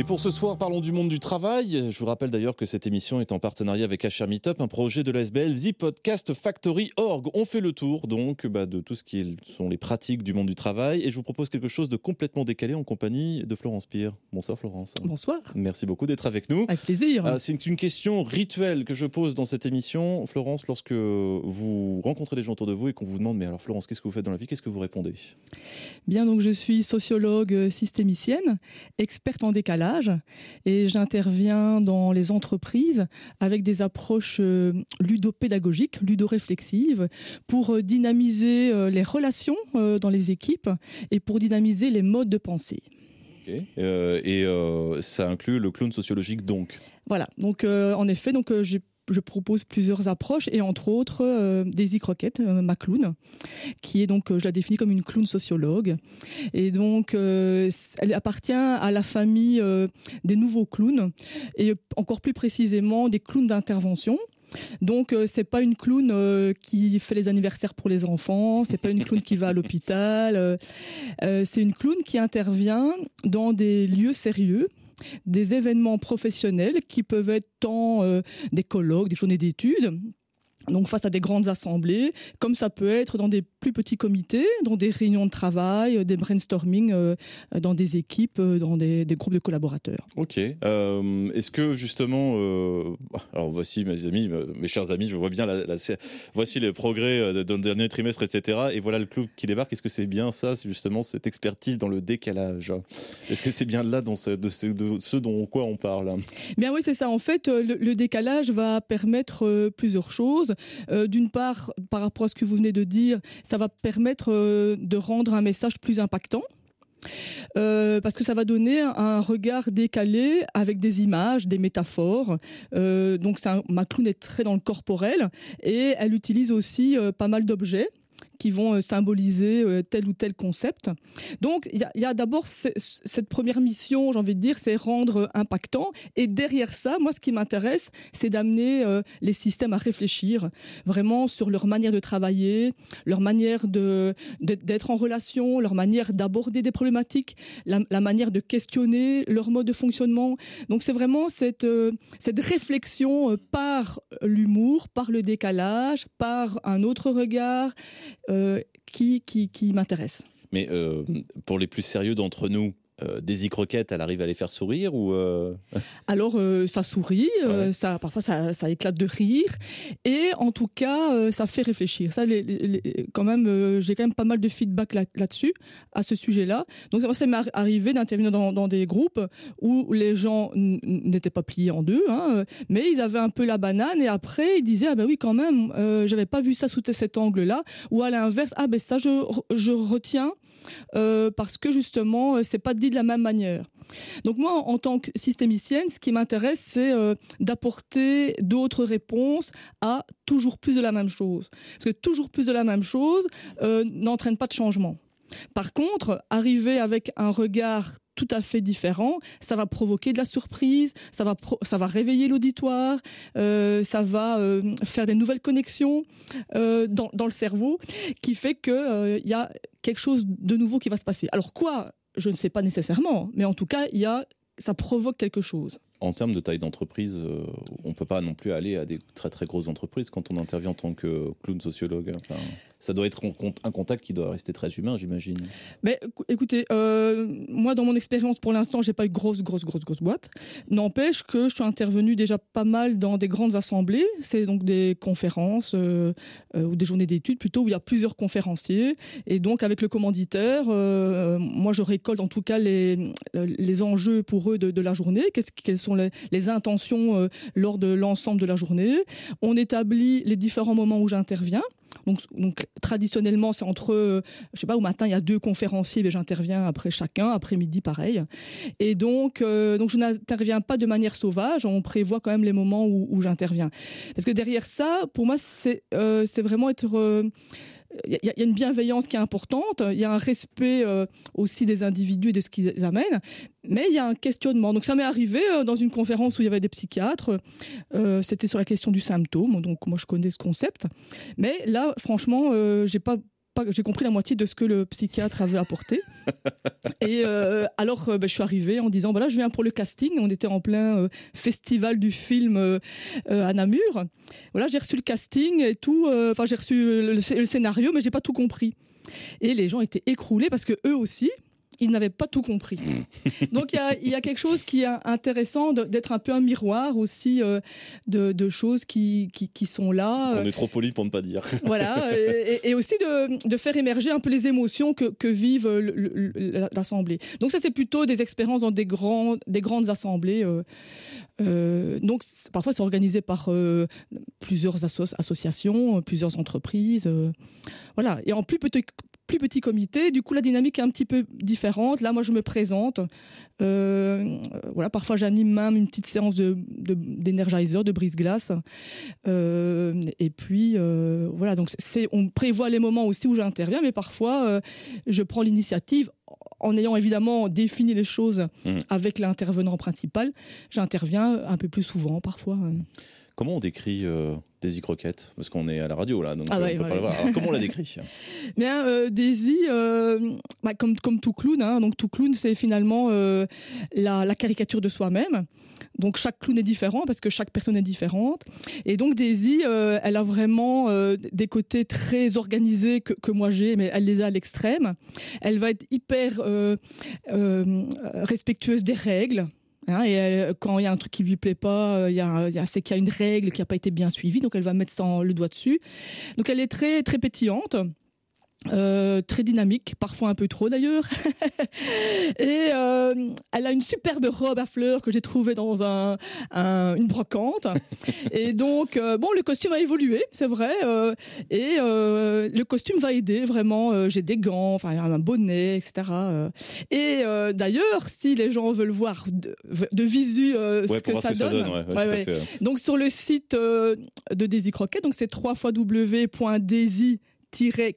Et pour ce soir, parlons du monde du travail. Je vous rappelle d'ailleurs que cette émission est en partenariat avec HR Meetup, un projet de l'ASBL The Podcast Factory Org. On fait le tour donc bah, de tout ce qui sont les pratiques du monde du travail et je vous propose quelque chose de complètement décalé en compagnie de Florence Pire. Bonsoir Florence. Bonsoir. Merci beaucoup d'être avec nous. Avec plaisir. Ah, c'est une question rituelle que je pose dans cette émission. Florence, lorsque vous rencontrez des gens autour de vous et qu'on vous demande mais alors Florence, qu'est-ce que vous faites dans la vie? Qu'est-ce que vous répondez? Bien, donc je suis sociologue euh, systémicienne, experte en décalage et j'interviens dans les entreprises avec des approches euh, ludopédagogiques, ludoreflexives pour euh, dynamiser euh, les relations dans les équipes et pour dynamiser les modes de pensée. et ça inclut le clown sociologique donc? Voilà. Donc en effet, donc j'ai je propose plusieurs approches et entre autres euh, Daisy Croquette, euh, ma clown, qui est donc, euh, je la définis comme une clown sociologue. Et donc, elle appartient à la famille des nouveaux clowns et encore plus précisément des clowns d'intervention. Donc c'est pas une clown qui fait les anniversaires pour les enfants, c'est pas une clown qui va à l'hôpital, c'est une clown qui intervient dans des lieux sérieux des événements professionnels qui peuvent être tant euh, des colloques, des journées d'études, donc face à des grandes assemblées, comme ça peut être dans des plus petits comités, dans des réunions de travail, des brainstorming euh, dans des équipes, euh, dans des, groupes de collaborateurs. Ok. Euh, est-ce que justement, alors voici mes amis, mes chers amis, je vois bien la, voici les progrès d'un dernier trimestre, etc. Et voilà le club qui débarque. Est-ce que c'est bien ça, justement cette expertise dans le décalage? Est-ce que c'est bien là dans ce, de, ce, dont quoi on parle? Bien oui, c'est ça. En fait, le décalage va permettre plusieurs choses. Euh, d'une part, par rapport à ce que vous venez de dire, ça va permettre euh, de rendre un message plus impactant. Euh, parce que ça va donner un regard décalé avec des images, des métaphores. donc, un, ma clown est très dans le corporel et elle utilise aussi pas mal d'objets qui vont euh, symboliser euh, tel ou tel concept. Donc il y a, d'abord cette première mission, j'ai envie de dire, c'est rendre impactant. Et derrière ça, moi, ce qui m'intéresse, c'est d'amener euh, les systèmes à réfléchir vraiment sur leur manière de travailler, leur manière d'être en relation, leur manière d'aborder des problématiques, la, manière de questionner leur mode de fonctionnement. Donc c'est vraiment cette cette réflexion par l'humour, par le décalage, par un autre regard qui, qui, qui m'intéresse. Mais euh, pour les plus sérieux d'entre nous, euh, Daisy Croquette, elle arrive à les faire sourire ou euh Alors euh, ça sourit, ça parfois ça, ça, éclate de rire et en tout cas ça fait réfléchir. Ça, les, quand même, j'ai quand même pas mal de feedback là, dessus à ce sujet-là. Donc ça m'est arrivé d'intervenir dans, dans, des groupes où les gens n'étaient pas pliés en deux, hein, mais ils avaient un peu la banane et après ils disaient ah ben oui quand même, j'avais pas vu ça sous cet angle-là ou à l'inverse ah ben ça je je retiens parce que justement c'est pas dit de la même manière. Donc moi, en tant que systémicienne, ce qui m'intéresse, c'est euh, d'apporter d'autres réponses à toujours plus de la même chose. Parce que toujours plus de la même chose euh, n'entraîne pas de changement. Par contre, arriver avec un regard tout à fait différent, ça va provoquer de la surprise, ça va ça va réveiller l'auditoire, euh, ça va faire des nouvelles connexions dans, dans le cerveau, qui fait que il y a quelque chose de nouveau qui va se passer. Alors quoi? Je ne sais pas nécessairement, mais en tout cas, il y a, ça provoque quelque chose. En termes de taille d'entreprise, euh, on ne peut pas non plus aller à des très très grosses entreprises quand on intervient en tant que clown sociologue. Ça doit être un contact qui doit rester très humain, j'imagine. Mais écoutez, euh, moi dans mon expérience pour l'instant, j'ai pas eu grosse, grosse, grosse, grosse boîte. N'empêche que je suis intervenu déjà pas mal dans des grandes assemblées. C'est donc des conférences euh, ou des journées d'études plutôt où il y a plusieurs conférenciers. Et donc avec le commanditaire, moi je récolte en tout cas les les enjeux pour eux de, la journée. Qu'est-ce quelles les, intentions lors de l'ensemble de la journée. On établit les différents moments où j'interviens. Donc, traditionnellement, c'est entre, euh, je sais pas, au matin, il y a deux conférenciers, mais j'interviens après chacun, après-midi, pareil. Et donc, euh, donc je n'interviens pas de manière sauvage, on prévoit quand même les moments où, j'interviens. Parce que derrière ça, pour moi, c'est euh, vraiment être il y, a une bienveillance qui est importante, il y a un respect euh, aussi des individus et de ce qu'ils amènent, mais il y a un questionnement. Donc ça m'est arrivé euh, dans une conférence où il y avait des psychiatres, euh, c'était sur la question du symptôme, donc moi je connais ce concept, mais là franchement j'ai pas pas, j'ai compris la moitié de ce que le psychiatre avait apporté. et euh, alors, ben, je suis arrivée en disant, voilà, je viens pour le casting. On était en plein festival du film à Namur. Voilà, j'ai reçu le casting et tout. Enfin, j'ai reçu le, le, scénario, mais j'ai pas tout compris. Et les gens étaient écroulés parce que eux aussi, ils n'avaient pas tout compris. Donc il y a, quelque chose qui est intéressant d'être un peu un miroir aussi euh, de, choses qui, qui, sont là. On est trop poli pour ne pas dire. Voilà, et, aussi de, faire émerger un peu les émotions que, que vivent l'Assemblée. Donc ça c'est plutôt des expériences dans des, grands, des grandes assemblées. Euh, euh, donc parfois c'est organisé par plusieurs associations, plusieurs entreprises. voilà, et en plus petit, plus petit comité. Du coup, la dynamique est un petit peu différente. Là, moi, je me présente. Euh, voilà, parfois, j'anime même une petite séance de, d'énergizer, de, brise-glace. Euh, et puis, euh, voilà, donc c'est, on prévoit les moments aussi où j'interviens, mais parfois, je prends l'initiative en ayant évidemment défini les choses mmh. avec l'intervenant principal. J'interviens un peu plus souvent, parfois. Comment on décrit euh, Daisy Croquette? Parce qu'on est à la radio là, donc ah euh, on peut pas le voir. Alors, comment on la décrit? Bien, euh, Daisy, bah, comme, comme tout clown, hein, donc tout clown, c'est finalement la, caricature de soi-même. Donc chaque clown est différent parce que chaque personne est différente. Et donc Daisy, elle a vraiment des côtés très organisés que, que moi j'ai, mais elle les a à l'extrême. Elle va être hyper respectueuse des règles. Hein, et euh, quand il y a un truc qui lui plaît pas, euh, il y a, c'est qu'il y a une règle qui n'a pas été bien suivie, donc elle va mettre le doigt dessus. Donc elle est très très pétillante. Euh, très dynamique, parfois un peu trop d'ailleurs. et euh, elle a une superbe robe à fleurs que j'ai trouvée dans un, une brocante. et donc, euh, bon, le costume a évolué, c'est vrai. et le costume va aider vraiment. j'ai des gants, enfin un bonnet, etc. et d'ailleurs, si les gens veulent voir de, visu ce, que ça, donne, donc sur le site de Daisy Croquet, donc c'est www.daisy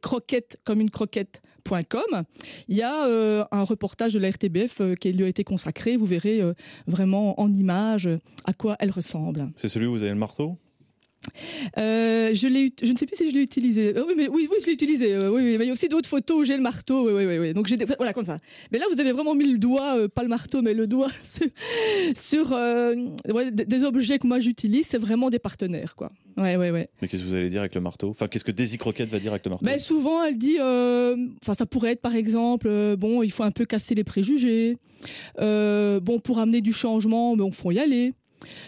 croquette comme une croquette.com. Il y a euh, un reportage de la RTBF euh, qui lui a été consacré. Vous verrez euh, vraiment en image à quoi elle ressemble. C'est celui où vous avez le marteau? Je, je ne sais plus si je l'ai utilisé. oui, mais oui, oui, je l'ai utilisé. oui, mais il y a aussi d'autres photos où j'ai le marteau. Oui, oui, oui. Donc j'ai voilà comme ça. Mais là, vous avez vraiment mis le doigt, pas le marteau, mais le doigt sur, des objets que moi j'utilise. C'est vraiment des partenaires, quoi. Ouais, ouais, ouais. Mais qu'est-ce que vous allez dire avec le marteau? Enfin, qu'est-ce que Daisy Croquette va dire avec le marteau? Mais ben, Souvent, elle dit, euh, enfin, ça pourrait être par exemple, euh, bon, il faut un peu casser les préjugés. Euh, bon, pour amener du changement, bon, faut y aller.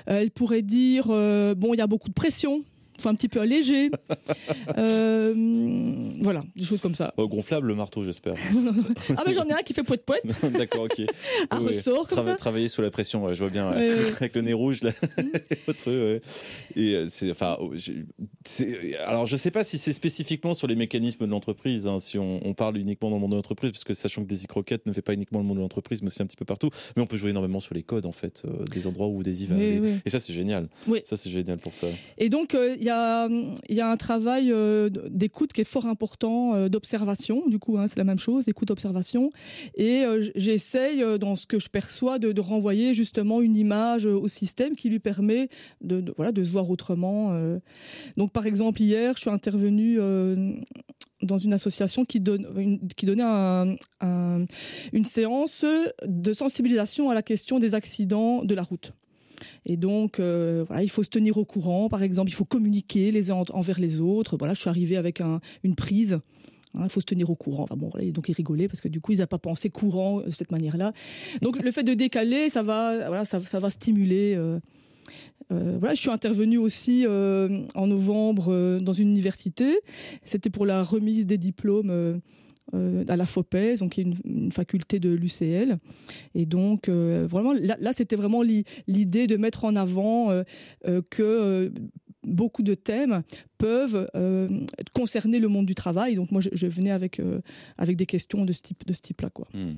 Elle pourrait dire, bon, il y a beaucoup de pression un petit peu allégé. euh, voilà, des choses comme ça. Oh, gonflable le marteau, j'espère. ah, mais j'en ai un qui fait poète poète. D'accord, ok. un ressort comme ça. Travailler sous la pression, je vois bien, avec le nez rouge. Là. Mm. Et euh, c'est, enfin, oh, alors je sais pas si c'est spécifiquement sur les mécanismes de l'entreprise, hein, si on, on, parle uniquement dans le monde de l'entreprise, parce que sachant que Daisy Croquette ne fait pas uniquement le monde de l'entreprise, mais aussi un petit peu partout. Mais on peut jouer énormément sur les codes, en fait, euh, des endroits où Daisy va aller. Et ça, c'est génial. Oui. Ça, c'est génial pour ça. Et donc, euh, il il y a un travail euh, d'écoute qui est fort important, euh, d'observation, du coup, hein, c'est la même chose, écoute, observation. Et euh, j'essaye, dans ce que je perçois, de, renvoyer justement une image au système qui lui permet de, voilà, de se voir autrement. Donc, par exemple, hier, je suis intervenue dans une association qui, donne, qui donnait une séance de sensibilisation à la question des accidents de la route. Et donc, euh, il faut se tenir au courant, par exemple, il faut communiquer les uns envers les autres. Voilà, je suis arrivée avec un, une prise. Hein, il faut se tenir au courant. Enfin bon, donc ils rigolaient parce que du coup, ils n'ont pas pensé courant de cette manière-là. Donc, le fait de décaler, ça va, voilà, ça va stimuler. Euh, euh, voilà, je suis intervenue aussi en novembre dans une université. C'était pour la remise des diplômes euh, à la FOPES, donc qui est une, faculté de l'UCL. Et donc, euh, vraiment, là, c'était vraiment l'idée de mettre en avant euh, que beaucoup de thèmes peuvent concerner le monde du travail. Donc moi, je, venais avec avec des questions de ce type de ce type-là, quoi. Hmm.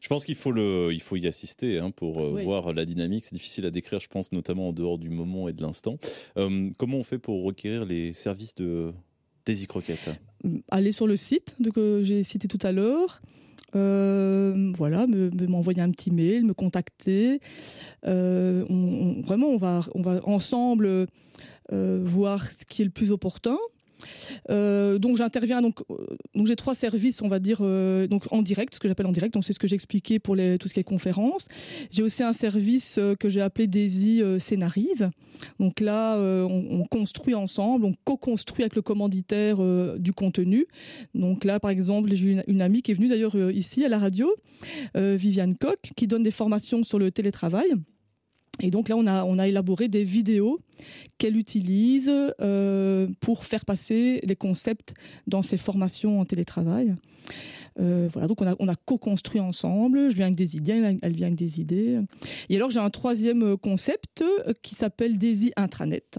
Je pense qu'il faut le il faut y assister hein, pour voir la dynamique. C'est difficile à décrire, je pense, notamment en dehors du moment et de l'instant. comment on fait pour requérir les services de Daisy Croquette aller sur le site que j'ai cité tout à l'heure. Euh, voilà, m'envoyer un petit mail, me contacter. Euh, vraiment, on va, on va ensemble euh, voir ce qui est le plus opportun. Donc j'interviens donc donc j'ai trois services on va dire donc en direct ce que j'appelle en direct donc c'est ce que j'expliquais pour les tout ce qui est conférences. J'ai aussi un service que j'ai appelé Daisy scénarise. Donc là on, on, construit ensemble, on co-construit avec le commanditaire du contenu. Donc là par exemple j'ai une, une amie qui est venue d'ailleurs ici à la radio, Viviane Koch, qui donne des formations sur le télétravail. Et donc là, on a, on a élaboré des vidéos qu'elle utilise euh, pour faire passer les concepts dans ses formations en télétravail. Euh, voilà, donc on a, on a co-construit ensemble. Je viens avec des idées, elle vient avec des idées. Et alors j'ai un troisième concept qui s'appelle Daisy Intranet.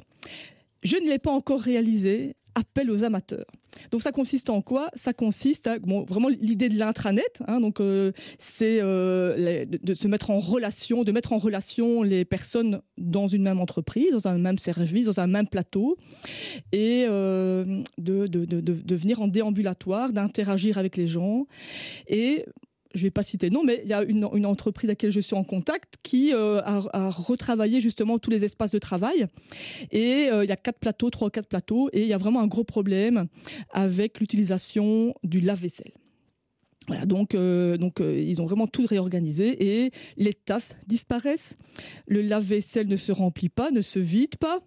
Je ne l'ai pas encore réalisé, appel aux amateurs. Donc ça consiste en quoi? Ça consiste à bon, vraiment l'idée de l'intranet. Hein, donc euh, c'est euh, de, se mettre en relation, de mettre en relation les personnes dans une même entreprise, dans un même service, dans un même plateau, et euh, de, de, venir en déambulatoire, d'interagir avec les gens et je vais pas citer non, mais il y a une, entreprise à laquelle je suis en contact qui euh, a, a, retravaillé justement tous les espaces de travail. Et euh, il y a quatre plateaux, trois ou quatre plateaux, et il y a vraiment un gros problème avec l'utilisation du lave-vaisselle. Voilà, donc, euh, donc ils ont vraiment tout réorganisé et les tasses disparaissent. Le lave-vaisselle ne se remplit pas, ne se vide pas.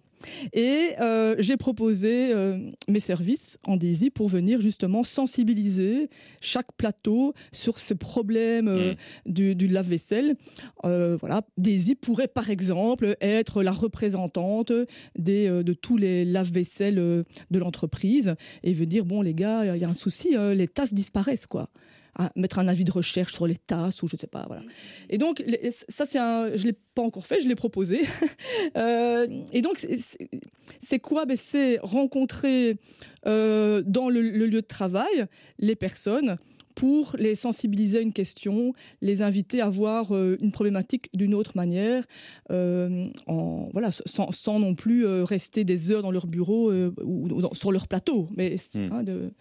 Et euh, j'ai proposé euh, mes services en Daisy pour venir justement sensibiliser chaque plateau sur ce problème euh, mm. du, du lave-vaisselle. voilà, Daisy pourrait par exemple être la représentante des, de tous les lave-vaisselle de l'entreprise et venir bon les gars, il y a un souci, les tasses disparaissent quoi mettre un avis de recherche sur les tasses ou je ne sais pas. Voilà. Et donc, ça, c'est un, je ne l'ai pas encore fait, je l'ai proposé. euh, et donc, c'est quoi? Ben, C'est rencontrer euh, dans le, lieu de travail les personnes pour les sensibiliser à une question, les inviter à voir euh, une problématique d'une autre manière, euh, en, voilà, sans, sans, non plus euh, rester des heures dans leur bureau ou, ou sur leur plateau, mais mmh. hein, de,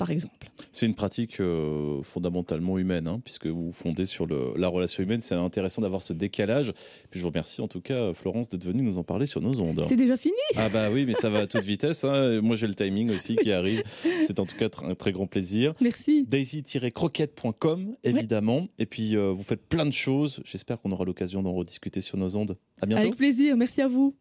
par exemple. C'est une pratique euh, fondamentalement humaine, hein, puisque vous fondez sur le, la relation humaine. C'est intéressant d'avoir ce décalage. Puis je vous remercie en tout cas, Florence, d'être venue nous en parler sur nos ondes. C'est déjà fini? Ah bah oui, mais ça va à toute vitesse. Hein. Moi, j'ai le timing aussi qui arrive. C'est en tout cas un très grand plaisir. Merci. Daisy-croquette.com, évidemment. Et puis, euh, vous faites plein de choses. J'espère qu'on aura l'occasion d'en rediscuter sur nos ondes. À bientôt. Avec plaisir. Merci à vous.